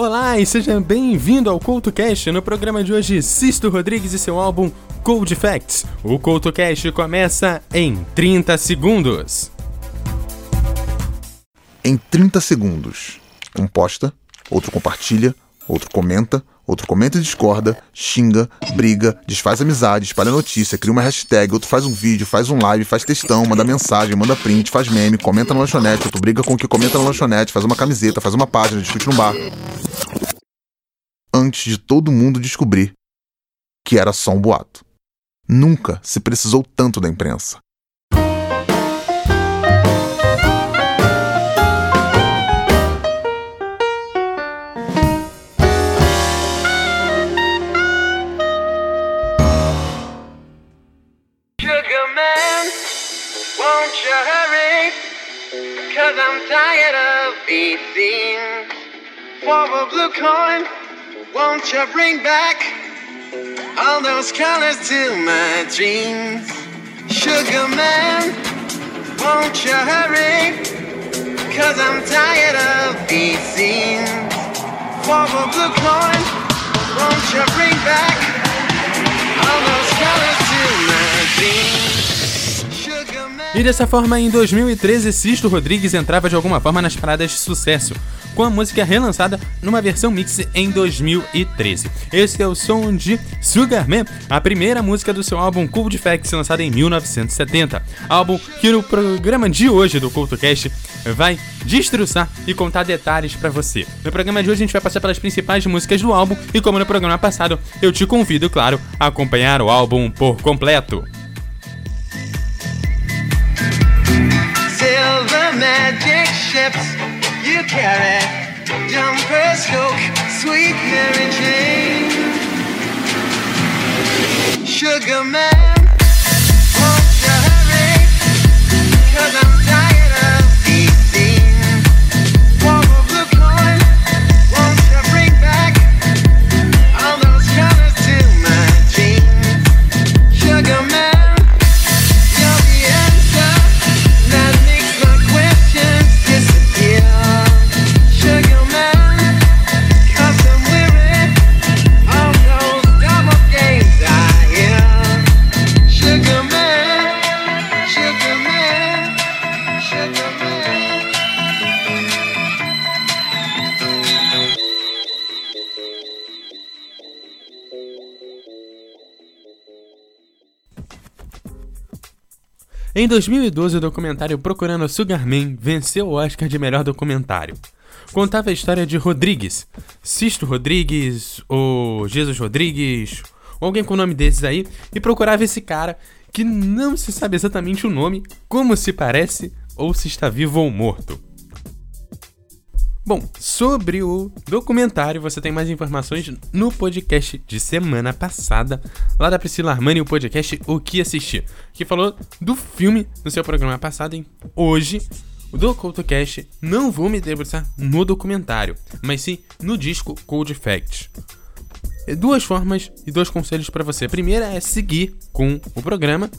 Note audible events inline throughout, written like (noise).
Olá e seja bem-vindo ao CoutoCast. No programa de hoje, Sisto Rodrigues e seu álbum Cold Facts. O CoutoCast começa em 30 segundos. Em 30 segundos, um posta, outro compartilha, outro comenta, outro comenta e discorda, xinga, briga, desfaz amizade, espalha notícia, cria uma hashtag, outro faz um vídeo, faz um live, faz textão, manda mensagem, manda print, faz meme, comenta na lanchonete, outro briga com o que comenta na lanchonete, faz uma camiseta, faz uma página, discute no bar. Antes de todo mundo descobrir que era só um boato. Nunca se precisou tanto da imprensa. Cause I'm tired of seen. For a blue coin, won't you bring back all those colors to my dreams? Sugar man, won't you hurry? Cause I'm tired of seen. For a blue coin, won't you bring back all those colors to my. E dessa forma, em 2013, Sisto Rodrigues entrava de alguma forma nas paradas de sucesso, com a música relançada numa versão mix em 2013. Esse é o som de Sugar Man, a primeira música do seu álbum Cold Facts, lançado em 1970. Álbum que no programa de hoje do CultoCast vai destruçar e contar detalhes pra você. No programa de hoje a gente vai passar pelas principais músicas do álbum e como no programa passado, eu te convido, claro, a acompanhar o álbum por completo. Silver magic ships you carry. Jumpers, Coke, sweet Mary Jane. Sugar man, Em 2012, o documentário Procurando Sugar Man venceu o Oscar de melhor documentário. Contava a história de Rodrigues, Sisto Rodrigues, ou Jesus Rodrigues, ou alguém com o nome desses aí, e procurava esse cara que não se sabe exatamente o nome, como se parece, ou se está vivo ou morto. Bom, sobre o documentário, você tem mais informações no podcast de semana passada, lá da Priscila Armani, o podcast O Que Assistir, que falou do filme no seu programa passado. Em hoje, do CoutoCast, não vou me debruçar no documentário, mas sim no disco Cold Facts. É Duas formas e dois conselhos para você. A primeira é seguir com o programa,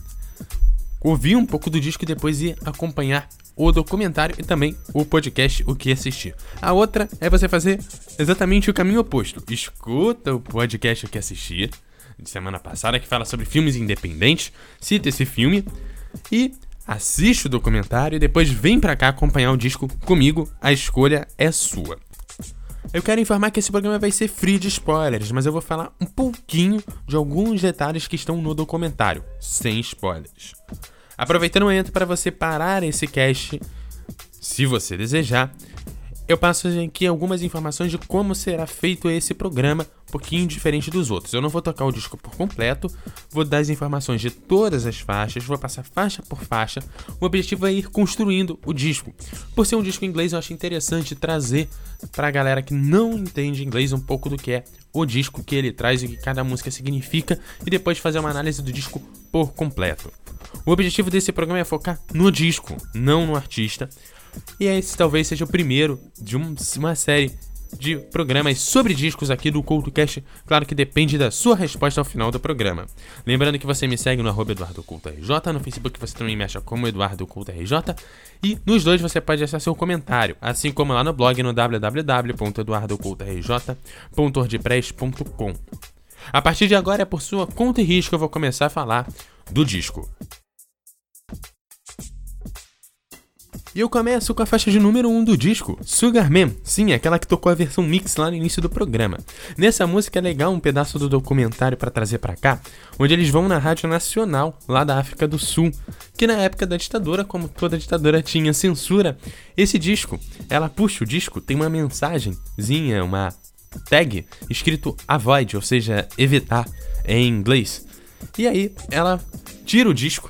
ouvir um pouco do disco e depois ir acompanhar o documentário e também o podcast O Que Assistir. A outra é você fazer exatamente o caminho oposto. Escuta o podcast O Que Assistir, de semana passada, que fala sobre filmes independentes, cita esse filme e assiste o documentário e depois vem pra cá acompanhar o disco comigo. A escolha é sua. Eu quero informar que esse programa vai ser free de spoilers, mas eu vou falar um pouquinho de alguns detalhes que estão no documentário, sem spoilers. Aproveitando o momento para você parar esse cast, se você desejar, eu passo aqui algumas informações de como será feito esse programa, um pouquinho diferente dos outros. Eu não vou tocar o disco por completo, vou dar as informações de todas as faixas, vou passar faixa por faixa. O objetivo é ir construindo o disco. Por ser um disco em inglês, eu acho interessante trazer para a galera que não entende inglês um pouco do que é o disco que ele traz e o que cada música significa e depois fazer uma análise do disco por completo. O objetivo desse programa é focar no disco, não no artista. E esse talvez seja o primeiro de um- uma série de programas sobre discos aqui do CultoCast. Claro que depende da sua resposta ao final do programa. Lembrando que você me segue no arroba EduardoCultoRJ, no Facebook você também me acha como EduardoCultoRJ, e nos dois você pode deixar seu comentário, assim como lá no blog no www.eduardocultorj.wordpress.com. A partir de agora é por sua conta e risco eu vou começar a falar do disco. E eu começo com a faixa de número 1 um do disco, Sugar Man, sim, aquela que tocou a versão mix lá no início do programa. Nessa música é legal um pedaço do documentário para trazer para cá, onde eles vão na Rádio Nacional, lá da África do Sul, que na época da ditadura, como toda ditadura tinha censura, esse disco, ela puxa o disco, tem uma mensagenzinha, uma tag escrito avoid, ou seja, evitar em inglês. E aí ela tira o disco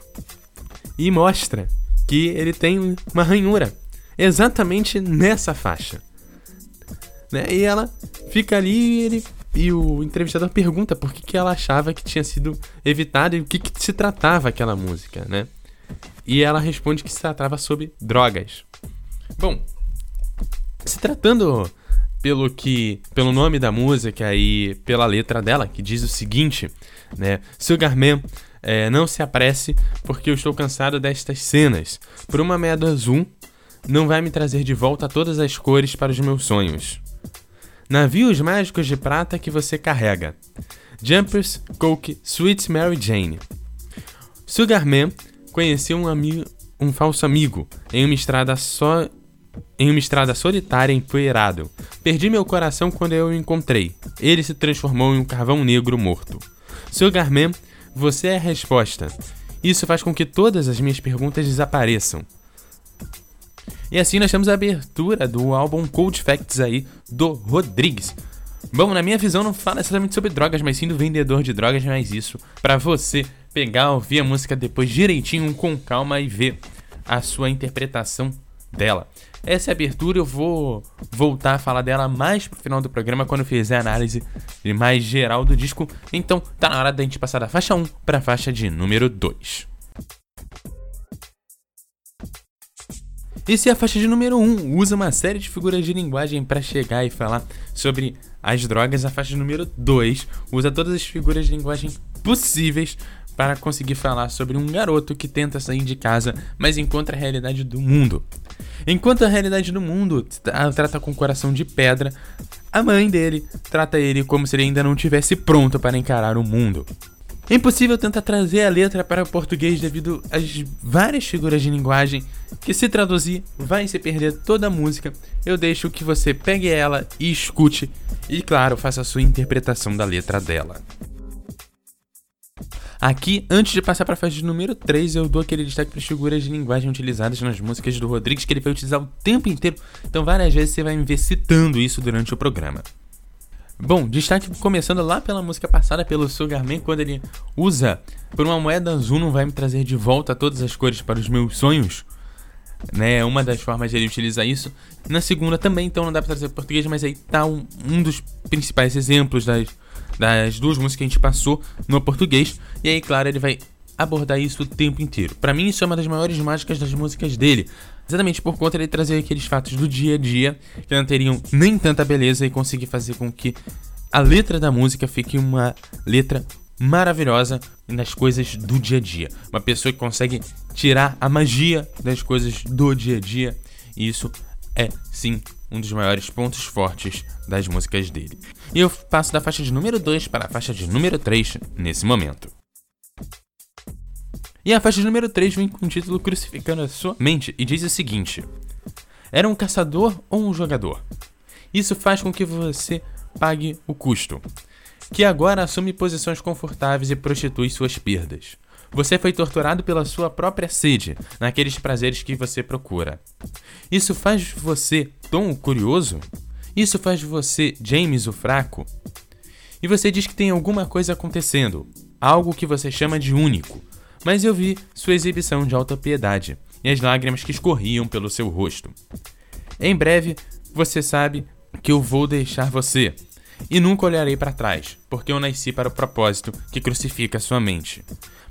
e mostra que ele tem uma ranhura exatamente nessa faixa. Né? E ela fica ali e, ele, e o entrevistador pergunta por que, que ela achava que tinha sido evitado e o que, que se tratava aquela música, né? E ela responde que se tratava sobre drogas. Bom, se tratando pelo que pelo nome da música e pela letra dela, que diz o seguinte, né? Sugar Man é, não se apresse, porque eu estou cansado destas cenas. Por uma meia azul, não vai me trazer de volta todas as cores para os meus sonhos. Navios mágicos de prata que você carrega. Jumpers, Coke, Sweet Mary Jane. Sugarman conheceu um, amigo, um falso amigo em uma estrada só em uma estrada solitária empoeirado. Perdi meu coração quando eu o encontrei. Ele se transformou em um carvão negro morto. Sugarman você é a resposta. Isso faz com que todas as minhas perguntas desapareçam. E assim nós temos a abertura do álbum Cold Facts aí do Rodrigues. Bom, na minha visão não fala exatamente sobre drogas, mas sim do vendedor de drogas, mas isso para você pegar, ouvir a música depois direitinho, com calma e ver a sua interpretação dela. Essa é abertura eu vou voltar a falar dela mais pro final do programa quando eu fizer a análise mais geral do disco. Então tá na hora da gente passar da faixa 1 para a faixa de número 2. E se a faixa de número 1 usa uma série de figuras de linguagem para chegar e falar sobre as drogas, a faixa de número 2 usa todas as figuras de linguagem possíveis para conseguir falar sobre um garoto que tenta sair de casa, mas encontra a realidade do mundo. Enquanto a realidade do mundo trata com o coração de pedra, a mãe dele trata ele como se ele ainda não tivesse pronto para encarar o mundo. É impossível tentar trazer a letra para o português devido às várias figuras de linguagem que, se traduzir, vai se perder toda a música. Eu deixo que você pegue ela e escute, e claro, faça a sua interpretação da letra dela. Aqui, antes de passar para a faixa número 3, eu dou aquele destaque para as figuras de linguagem utilizadas nas músicas do Rodrigues, que ele vai utilizar o tempo inteiro, então várias vezes você vai me ver citando isso durante o programa. Bom, destaque começando lá pela música passada, pelo Sugarman, quando ele usa por uma moeda azul não vai me trazer de volta todas as cores para os meus sonhos. Né, uma das formas de ele utilizar isso. Na segunda também, então não dá para trazer português, mas aí tá um, um dos principais exemplos das, das duas músicas que a gente passou no português. E aí, claro, ele vai abordar isso o tempo inteiro. Para mim, isso é uma das maiores mágicas das músicas dele. Exatamente por conta de trazer aqueles fatos do dia a dia que não teriam nem tanta beleza e conseguir fazer com que a letra da música fique uma letra maravilhosa nas coisas do dia a dia. Uma pessoa que consegue tirar a magia das coisas do dia a dia. E isso é sim um dos maiores pontos fortes das músicas dele. E eu passo da faixa de número 2 para a faixa de número 3 nesse momento. E a faixa de número 3 vem com o título Crucificando a Sua Mente e diz o seguinte: Era um caçador ou um jogador? Isso faz com que você pague o custo, que agora assume posições confortáveis e prostitui suas perdas. Você foi torturado pela sua própria sede, naqueles prazeres que você procura. Isso faz de você Tom o curioso? Isso faz de você James o fraco? E você diz que tem alguma coisa acontecendo, algo que você chama de único. Mas eu vi sua exibição de alta piedade e as lágrimas que escorriam pelo seu rosto. Em breve, você sabe que eu vou deixar você e nunca olharei para trás, porque eu nasci para o propósito que crucifica sua mente.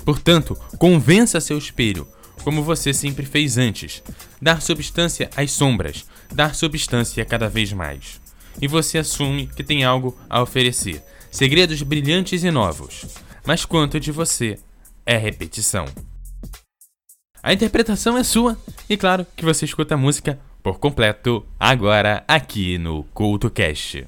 Portanto, convença seu espelho, como você sempre fez antes, dar substância às sombras, dar substância cada vez mais. e você assume que tem algo a oferecer. Segredos brilhantes e novos. Mas quanto de você é repetição? A interpretação é sua e claro que você escuta a música por completo agora aqui no CultoCast.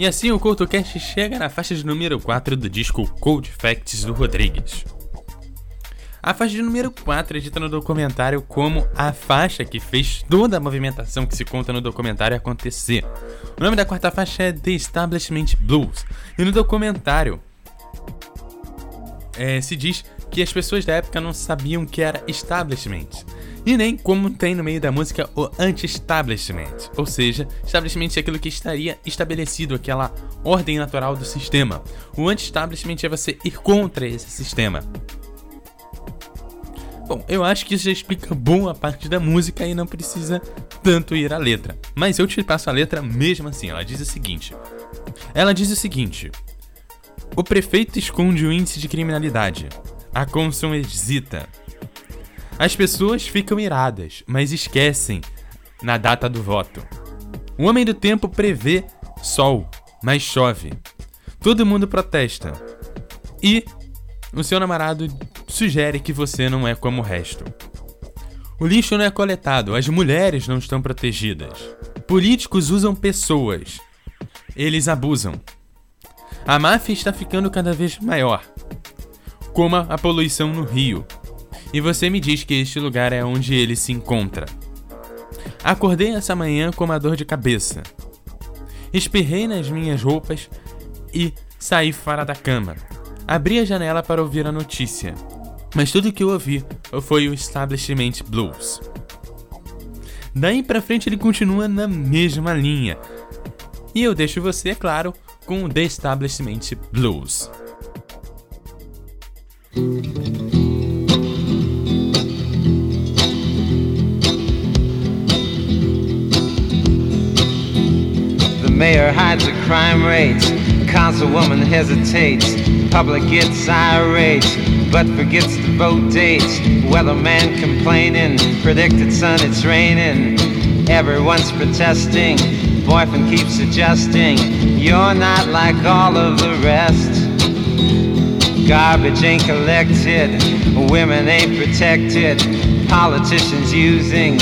E assim o CoutoCast chega na faixa de número 4 do disco Cold Facts do Rodrigues. A faixa de número 4 é dita no documentário como a faixa que fez toda a movimentação que se conta no documentário acontecer. O nome da quarta faixa é The Establishment Blues, e no documentário é, se diz que as pessoas da época não sabiam que era establishment e nem como tem no meio da música o anti-establishment, ou seja, establishment é aquilo que estaria estabelecido, aquela ordem natural do sistema. O anti-establishment é você ir contra esse sistema. Bom, eu acho que isso já explica boa parte da música e não precisa tanto ir à letra. Mas eu te passo a letra mesmo assim. Ela diz o seguinte: Ela diz o seguinte: O prefeito esconde o índice de criminalidade. A Consul hesita. As pessoas ficam iradas, mas esquecem na data do voto. O homem do tempo prevê sol, mas chove. Todo mundo protesta. E o seu namorado sugere que você não é como o resto. O lixo não é coletado, as mulheres não estão protegidas. Políticos usam pessoas. Eles abusam. A máfia está ficando cada vez maior. Como a poluição no rio, e você me diz que este lugar é onde ele se encontra. Acordei essa manhã com uma dor de cabeça. Espirrei nas minhas roupas e saí fora da cama. Abri a janela para ouvir a notícia, mas tudo que eu ouvi foi o Establishment Blues. Daí pra frente ele continua na mesma linha. E eu deixo você, é claro, com o The Establishment Blues. Mayor hides the crime rates. Councilwoman hesitates. Public gets irate, but forgets to vote dates. Weatherman complaining. Predicted sun, it's raining. Everyone's protesting. Boyfriend keeps suggesting you're not like all of the rest. Garbage ain't collected, women ain't protected, politicians using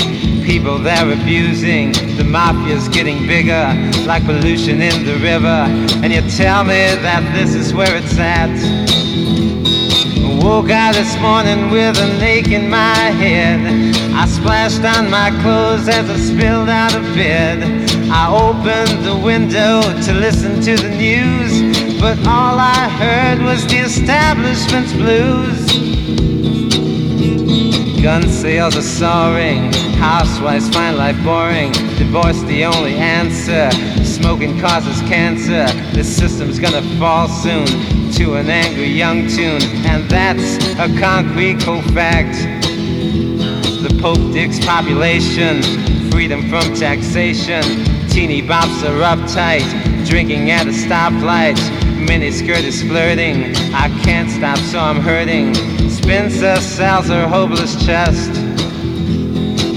people they're abusing. The mafia's getting bigger, like pollution in the river. And you tell me that this is where it's at. Woke out this morning with an ache in my head. I splashed on my clothes as I spilled out of bed. I opened the window to listen to the news. But all I heard was the establishment's blues. Gun sales are soaring, housewives find life boring. Divorce the only answer, smoking causes cancer. This system's gonna fall soon to an angry young tune, and that's a concrete cold fact. The Pope digs population, freedom from taxation. Teeny bops are uptight, drinking at a stoplight miniskirt is flirting. I can't stop, so I'm hurting. Spencer sells her hopeless chest.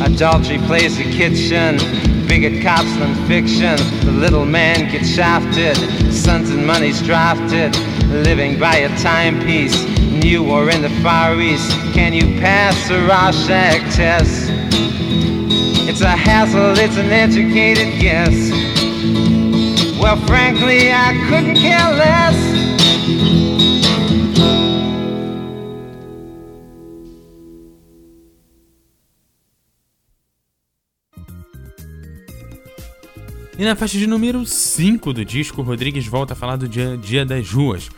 Adultery plays the kitchen. Bigot cops than fiction. The little man gets shafted. Sons and money's drafted. Living by a timepiece. New or in the Far East. Can you pass the Rorschach test? It's a hassle, it's an educated guess. Well, frankly, I couldn't care less. E na faixa de número 5 do disco, Rodrigues volta a falar do dia, dia das ruas,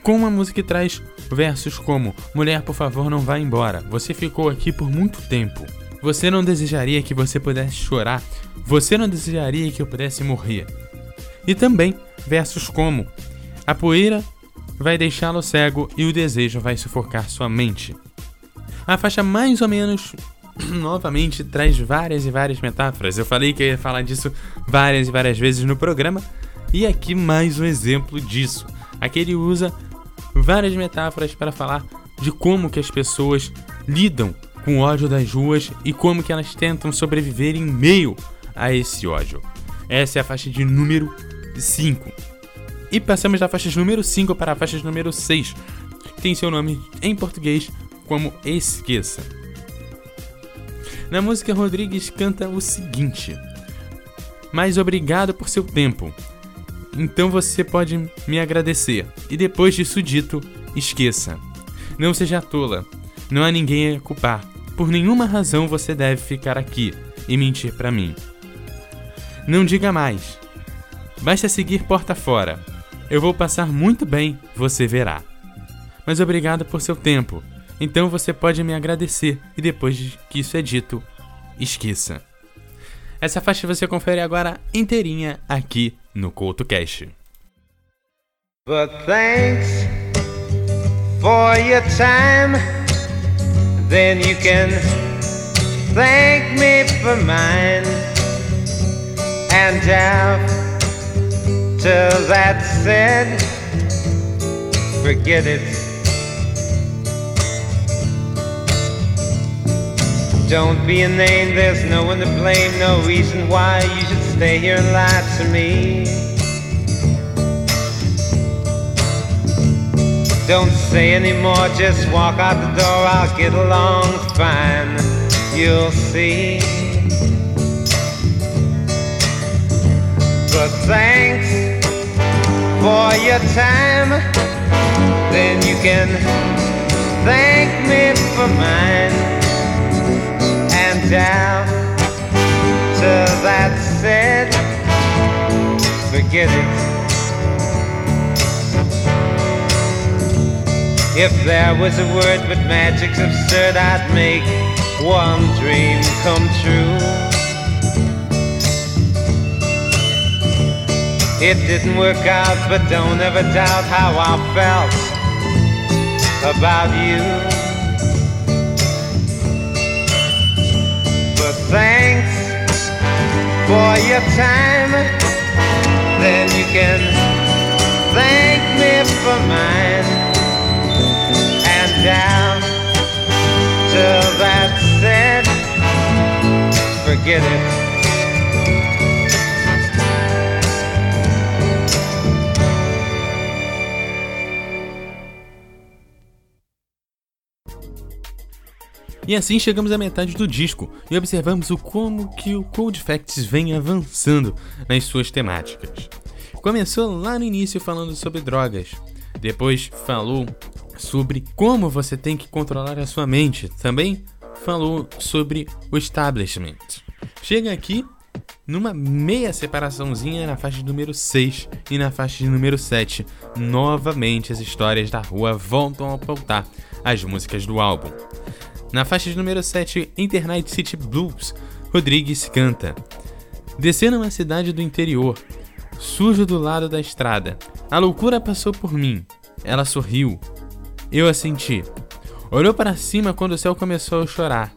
com uma música que traz versos como Mulher, por favor, não vá embora. Você ficou aqui por muito tempo. Você não desejaria que você pudesse chorar. Você não desejaria que eu pudesse morrer. E também versos como: A poeira vai deixá-lo cego e o desejo vai sufocar sua mente. A faixa mais ou menos (clears throat) novamente traz várias e várias metáforas. Eu falei que eu ia falar disso várias e várias vezes no programa, e aqui mais um exemplo disso. Aqui ele usa várias metáforas para falar de como que as pessoas lidam com o ódio das ruas e como que elas tentam sobreviver em meio a esse ódio. Essa é a faixa de número 5. E passamos da faixa de número 5 para a faixa de número 6, que tem seu nome em português como Esqueça. Na música, Rodrigues canta o seguinte: Mas obrigado por seu tempo. Então você pode me agradecer. E depois disso dito, esqueça. Não seja tola. Não há ninguém a culpar. Por nenhuma razão você deve ficar aqui e mentir para mim. Não diga mais. Basta seguir porta fora. Eu vou passar muito bem, você verá. Mas obrigado por seu tempo. Então você pode me agradecer e depois que isso é dito, esqueça. Essa faixa você confere agora inteirinha aqui no CoutoCast. But thanks for your time. Then you can thank me for mine. And After that said, forget it. Don't be a name, there's no one to blame, no reason why you should stay here and lie to me. Don't say anymore, just walk out the door, I'll get along fine, you'll see. But thanks for your time, then you can thank me for mine. And after that said, forget it. If there was a word but magic's absurd, I'd make one dream come true. It didn't work out, but don't ever doubt how I felt about you. Thanks for your time. Then you can thank me for mine. And down till that said, forget it. E assim chegamos à metade do disco e observamos o como que o Cold Facts vem avançando nas suas temáticas. Começou lá no início falando sobre drogas, depois falou sobre como você tem que controlar a sua mente, também falou sobre o establishment. Chega aqui numa meia separaçãozinha na faixa de número 6 e na faixa de número 7. Novamente as histórias da rua voltam a pautar as músicas do álbum. Na faixa de número 7, Internet City Blues, Rodrigues canta. Descendo uma cidade do interior, sujo do lado da estrada. A loucura passou por mim. Ela sorriu. Eu a senti. Olhou para cima quando o céu começou a chorar.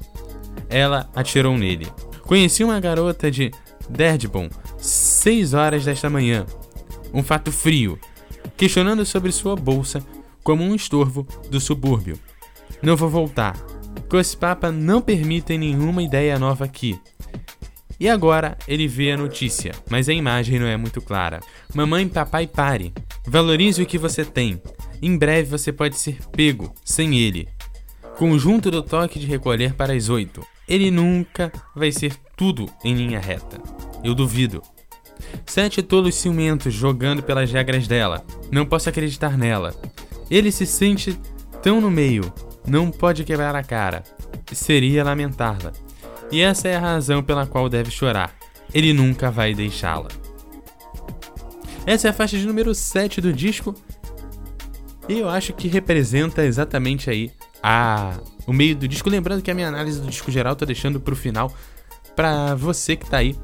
Ela atirou nele. Conheci uma garota de Derdbon, 6 horas desta manhã. Um fato frio, questionando sobre sua bolsa como um estorvo do subúrbio. Não vou voltar. Papa não permitem nenhuma ideia nova aqui. E agora ele vê a notícia, mas a imagem não é muito clara. Mamãe, papai, pare. Valorize o que você tem. Em breve você pode ser pego, sem ele. Conjunto do toque de recolher para as oito. Ele nunca vai ser tudo em linha reta. Eu duvido. Sete tolos ciumentos jogando pelas regras dela. Não posso acreditar nela. Ele se sente tão no meio. Não pode quebrar a cara. Seria lamentá-la. E essa é a razão pela qual deve chorar. Ele nunca vai deixá-la. Essa é a faixa de número 7 do disco. E eu acho que representa exatamente aí a o meio do disco. Lembrando que a minha análise do disco geral tô deixando pro final para você que tá aí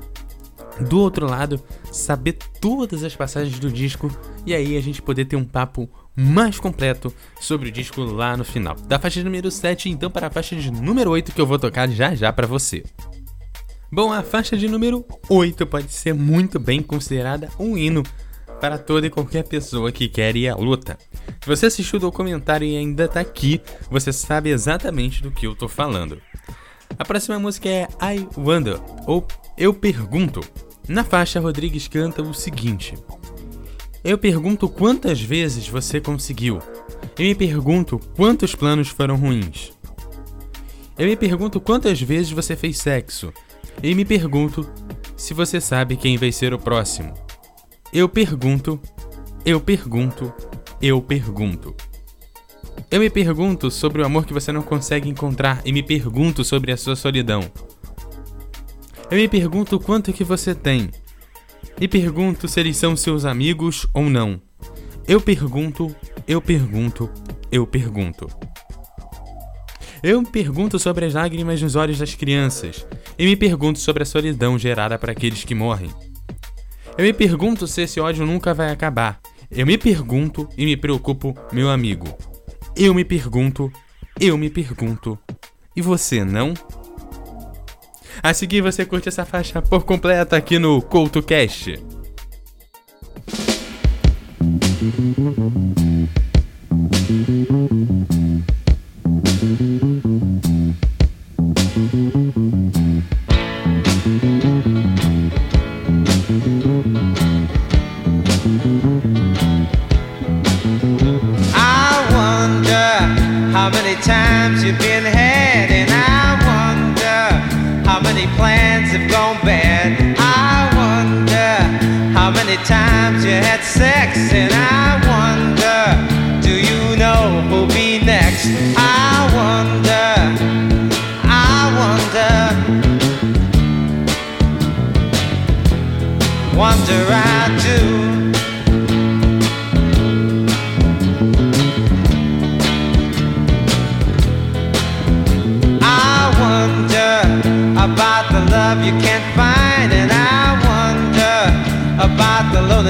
do outro lado saber todas as passagens do disco e aí a gente poder ter um papo mais completo sobre o disco lá no final. Da faixa número 7, então, para a faixa de número 8 que eu vou tocar já já para você. Bom, a faixa de número 8 pode ser muito bem considerada um hino para toda e qualquer pessoa que quer ir à luta. Se você assistiu o documentário e ainda tá aqui, você sabe exatamente do que eu tô falando. A próxima música é I Wonder, ou Eu Pergunto. Na faixa, Rodrigues canta o seguinte: eu pergunto quantas vezes você conseguiu. Eu me pergunto quantos planos foram ruins. Eu me pergunto quantas vezes você fez sexo. E me pergunto se você sabe quem vai ser o próximo. Eu pergunto, eu pergunto, eu pergunto. Eu me pergunto sobre o amor que você não consegue encontrar e me pergunto sobre a sua solidão. Eu me pergunto quanto que você tem e pergunto se eles são seus amigos ou não. Eu pergunto, eu pergunto, eu pergunto. Eu me pergunto sobre as lágrimas nos olhos das crianças e me pergunto sobre a solidão gerada para aqueles que morrem. Eu me pergunto se esse ódio nunca vai acabar. Eu me pergunto e me preocupo, meu amigo. Eu me pergunto, eu me pergunto. E você não? A seguir você curte essa faixa por completa aqui no CoutoCast. Times you've been plans have gone bad. I wonder how many times you had sex, and I wonder, do you know who'll be next? I wonder, I wonder, wonder I do.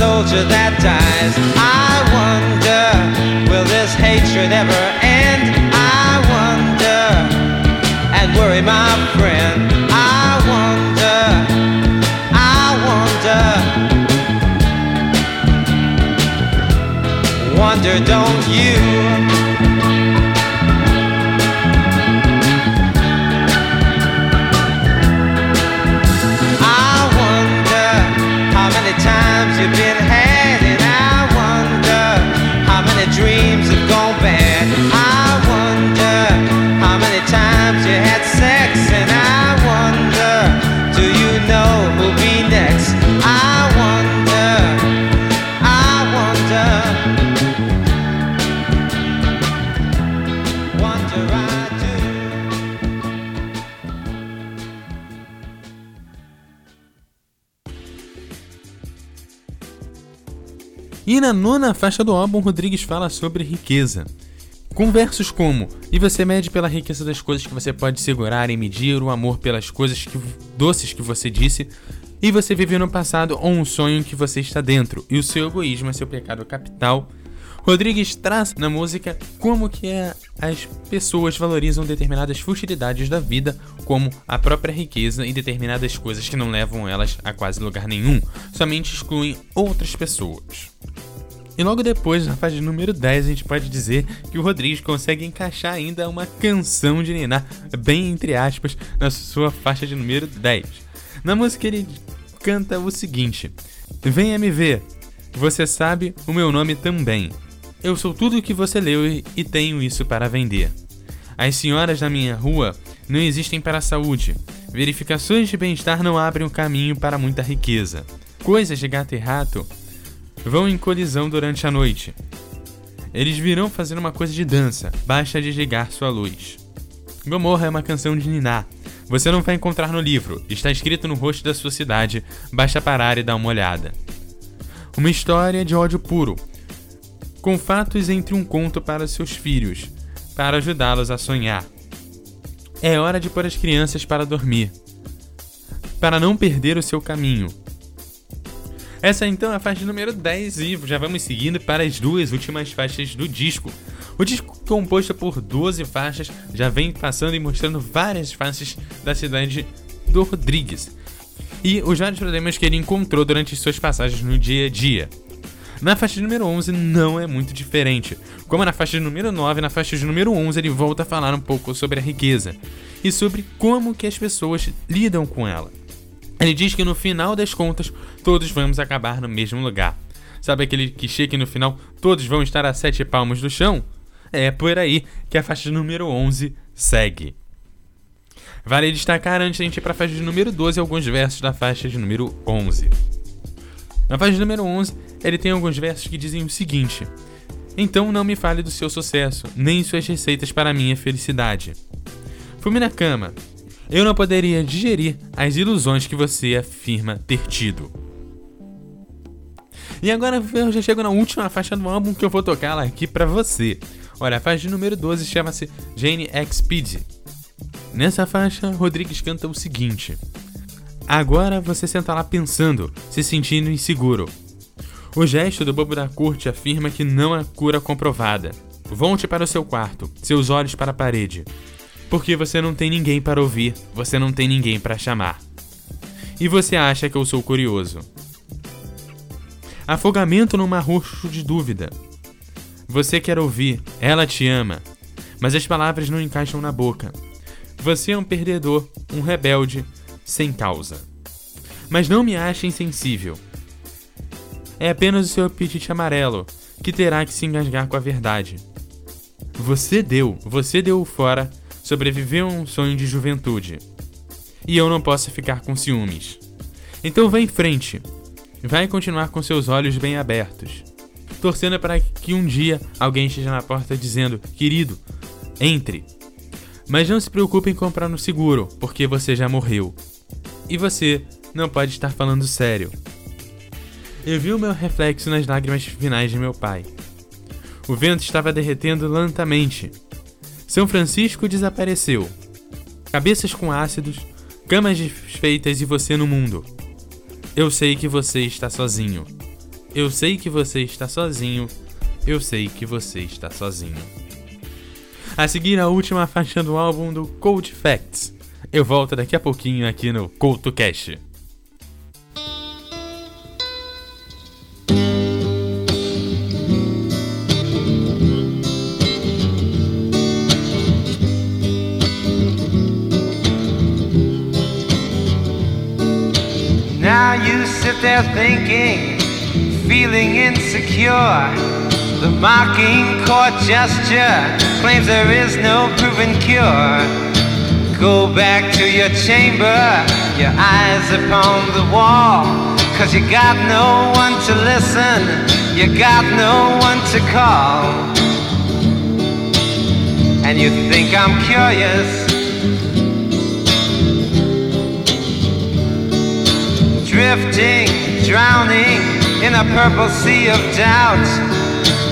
soldier that dies. I wonder, will this hatred ever end? I wonder, and worry my friend. I wonder, I wonder. Wonder, don't you? Na nona faixa do álbum, Rodrigues fala sobre riqueza. Com versos como: E você mede pela riqueza das coisas que você pode segurar e medir, o amor pelas coisas que, doces que você disse, e você vive no passado ou um sonho que você está dentro, e o seu egoísmo é seu pecado capital. Rodrigues traz na música como que é, as pessoas valorizam determinadas futilidades da vida, como a própria riqueza e determinadas coisas que não levam elas a quase lugar nenhum, somente excluem outras pessoas. E logo depois, na faixa número 10, a gente pode dizer que o Rodrigues consegue encaixar ainda uma canção de Niná, bem entre aspas, na sua faixa de número 10. Na música ele canta o seguinte: Venha me ver, você sabe o meu nome também. Eu sou tudo o que você leu e tenho isso para vender. As senhoras da minha rua não existem para a saúde. Verificações de bem-estar não abrem o caminho para muita riqueza. Coisas de gato e rato vão em colisão durante a noite. Eles virão fazer uma coisa de dança, basta desligar sua luz. Gomorra é uma canção de Niná. Você não vai encontrar no livro, está escrito no rosto da sua cidade, basta parar e dar uma olhada. Uma história de ódio puro, com fatos entre um conto para seus filhos, para ajudá-los a sonhar. É hora de pôr as crianças para dormir, para não perder o seu caminho. Essa então é a faixa número 10 e já vamos seguindo para as duas últimas faixas do disco. O disco, composto por 12 faixas, já vem passando e mostrando várias faces da cidade do Rodrigues e os vários problemas que ele encontrou durante suas passagens no dia a dia. Na faixa número 11 não é muito diferente. Como na faixa número 9, na faixa de número 11 ele volta a falar um pouco sobre a riqueza e sobre como que as pessoas lidam com ela. Ele diz que no final das contas todos vamos acabar no mesmo lugar. Sabe aquele que no final todos vão estar a sete palmos do chão? É por aí que a faixa número 11 segue. Vale destacar antes de a gente ir para a faixa de número 12 alguns versos da faixa de número 11. Na faixa de número 11, ele tem alguns versos que dizem o seguinte: Então não me fale do seu sucesso, nem suas receitas para minha felicidade. Fume na cama. Eu não poderia digerir as ilusões que você afirma ter tido. E agora eu já chego na última faixa do álbum que eu vou tocar aqui pra você. Olha, a faixa número 12 chama-se Jane X Speed. Nessa faixa, Rodrigues canta o seguinte: Agora você senta lá pensando, se sentindo inseguro, o gesto do bobo da corte afirma que não há cura comprovada. Volte para o seu quarto, seus olhos para a parede. Porque você não tem ninguém para ouvir, você não tem ninguém para chamar. E você acha que eu sou curioso. Afogamento no mar roxo de dúvida. Você quer ouvir, ela te ama, mas as palavras não encaixam na boca. Você é um perdedor, um rebelde, sem causa. Mas não me ache insensível é apenas o seu apetite amarelo, que terá que se engasgar com a verdade. Você deu, você deu fora, sobreviveu um sonho de juventude. E eu não posso ficar com ciúmes. Então vá em frente. Vai continuar com seus olhos bem abertos, torcendo para que um dia alguém esteja na porta dizendo: Querido, entre. Mas não se preocupe em comprar no seguro, porque você já morreu. E você não pode estar falando sério. Eu vi o meu reflexo nas lágrimas finais de meu pai. O vento estava derretendo lentamente. São Francisco desapareceu. Cabeças com ácidos, camas desfeitas e você no mundo. Eu sei que você está sozinho. Eu sei que você está sozinho. Eu sei que você está sozinho. A seguir, a última faixa do álbum do Cold Facts. Eu volto daqui a pouquinho aqui no CoutoCast. Now The mocking court gesture claims there is no proven cure. Go back to your chamber, your eyes upon the wall. Cause you got no one to listen, you got no one to call. and you think I'm curious. Drifting, drowning in a purple sea of doubt.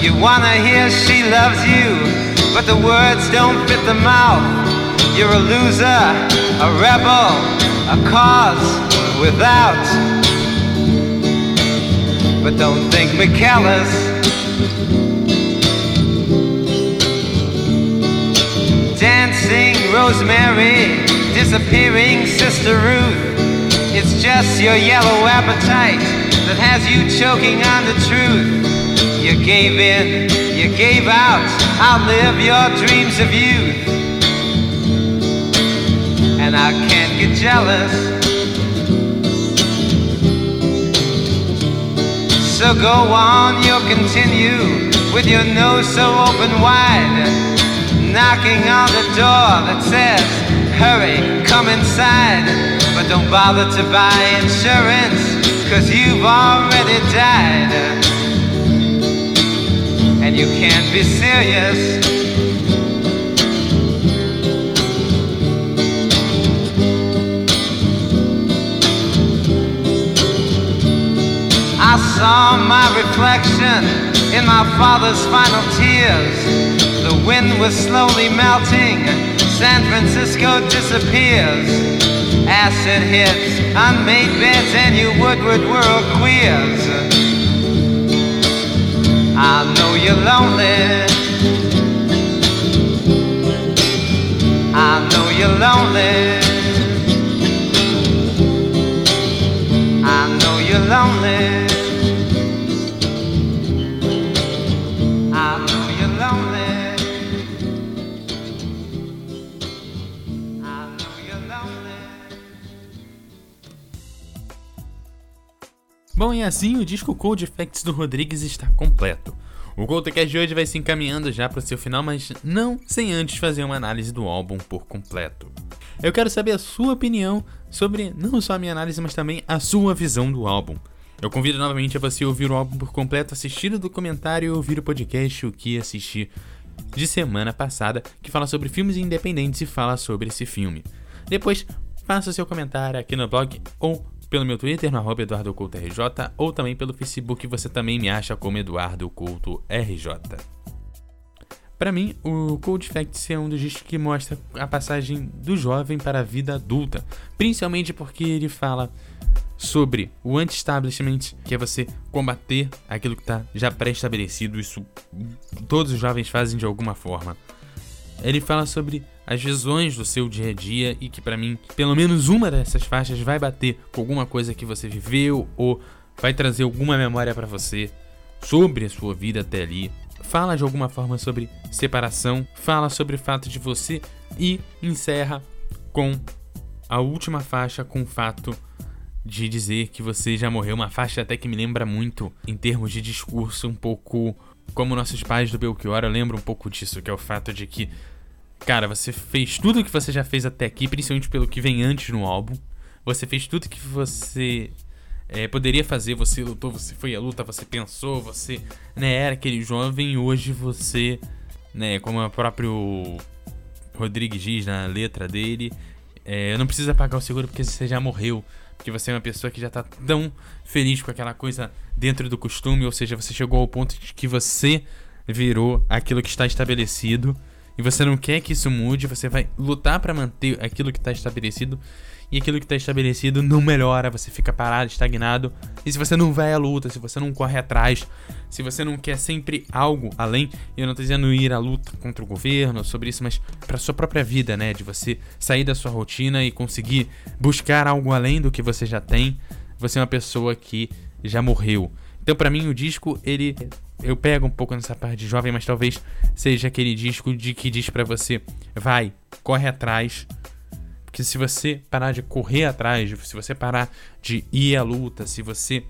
You wanna hear she loves you, but the words don't fit the mouth. You're a loser, a rebel, a cause without. But don't think me callous. Dancing Rosemary, disappearing Sister Ruth. It's just your yellow appetite that has you choking on the truth. You gave in, you gave out, I'll live your dreams of youth. And I can't get jealous. So go on, you'll continue with your nose so open wide, knocking on the door that says, Hurry, come inside. But don't bother to buy insurance, cause you've already died. And you can't be serious. I saw my reflection in my father's final tears. The wind was slowly melting, San Francisco disappears. Acid hits, unmade beds, and you Woodward world queers. I know you're lonely. I know you're lonely. Bom, e assim o disco Cold Effects do Rodrigues está completo. O Goldcast de hoje vai se encaminhando já para o seu final, mas não sem antes fazer uma análise do álbum por completo. Eu quero saber a sua opinião sobre não só a minha análise, mas também a sua visão do álbum. Eu convido novamente a você ouvir o álbum por completo, assistir o documentário e ouvir o podcast O que assisti de semana passada, que fala sobre filmes independentes e fala sobre esse filme. Depois, faça seu comentário aqui no blog ou pelo meu Twitter, no arroba EduardoCoutoRJ, ou também pelo Facebook, você também me acha como Eduardo Couto RJ. Para mim, o Cold Facts é um dos discos que mostra a passagem do jovem para a vida adulta, principalmente porque ele fala sobre o anti-establishment, que é você combater aquilo que está já pré-estabelecido, isso todos os jovens fazem de alguma forma. Ele fala sobre as visões do seu dia a dia e que pra mim, pelo menos uma dessas faixas vai bater com alguma coisa que você viveu ou vai trazer alguma memória pra você sobre a sua vida até ali. Fala de alguma forma sobre separação, fala sobre o fato de você e encerra com a última faixa com o fato de dizer que você já morreu, uma faixa até que me lembra muito em termos de discurso um pouco como nossos pais do Belchior, eu lembro um pouco disso, que é o fato de que, cara, você fez tudo o que você já fez até aqui, principalmente pelo que vem antes no álbum. Você fez tudo que você é, poderia fazer, você lutou, você foi à luta, você pensou, você né, era aquele jovem hoje você, né, como o próprio Rodrigues diz na letra dele, é, não precisa pagar o seguro porque você já morreu. Porque você é uma pessoa que já tá tão feliz com aquela coisa dentro do costume, ou seja, você chegou ao ponto de que você virou aquilo que está estabelecido e você não quer que isso mude, você vai lutar para manter aquilo que está estabelecido e aquilo que está estabelecido não melhora, você fica parado, estagnado. E se você não vai à luta, se você não corre atrás, se você não quer sempre algo além, eu não tô dizendo ir à luta contra o governo sobre isso, mas para sua própria vida, né, de você sair da sua rotina e conseguir buscar algo além do que você já tem, você é uma pessoa que já morreu. Então, para mim, o disco, ele eu pego um pouco nessa parte de jovem, mas talvez seja aquele disco de que diz para você, vai, corre atrás, porque se você parar de correr atrás, se você parar de ir à luta, se você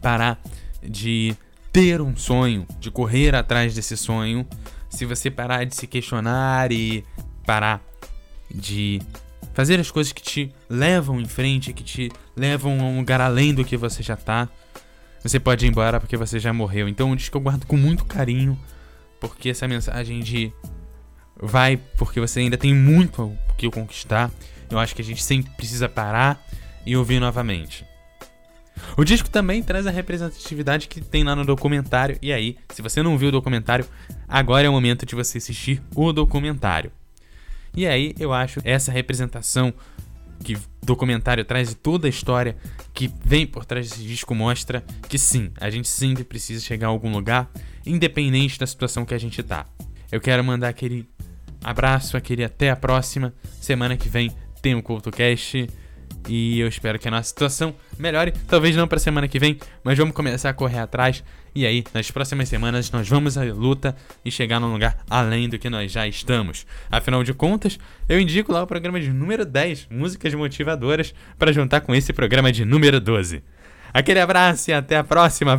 parar de ter um sonho, de correr atrás desse sonho, se você parar de se questionar e parar de fazer as coisas que te levam em frente, que te levam a um lugar além do que você já tá, você pode ir embora porque você já morreu. Então, um disco que eu guardo com muito carinho, porque essa mensagem de vai porque você ainda tem muito o que conquistar. Eu acho que a gente sempre precisa parar e ouvir novamente. O disco também traz a representatividade que tem lá no documentário. E aí, se você não viu o documentário, agora é o momento de você assistir o documentário. E aí, eu acho essa representação que documentário traz de toda a história que vem por trás desse disco mostra que sim, a gente sempre precisa chegar a algum lugar, independente da situação que a gente tá. Eu quero mandar aquele abraço, aquele até a próxima. Semana que vem tem o CultoCast. E eu espero que a nossa situação melhore. Talvez não para semana que vem, mas vamos começar a correr atrás. E aí, nas próximas semanas, nós vamos à luta e chegar num lugar além do que nós já estamos. Afinal de contas, eu indico lá o programa de número 10, Músicas Motivadoras, para juntar com esse programa de número 12. Aquele abraço e até a próxima.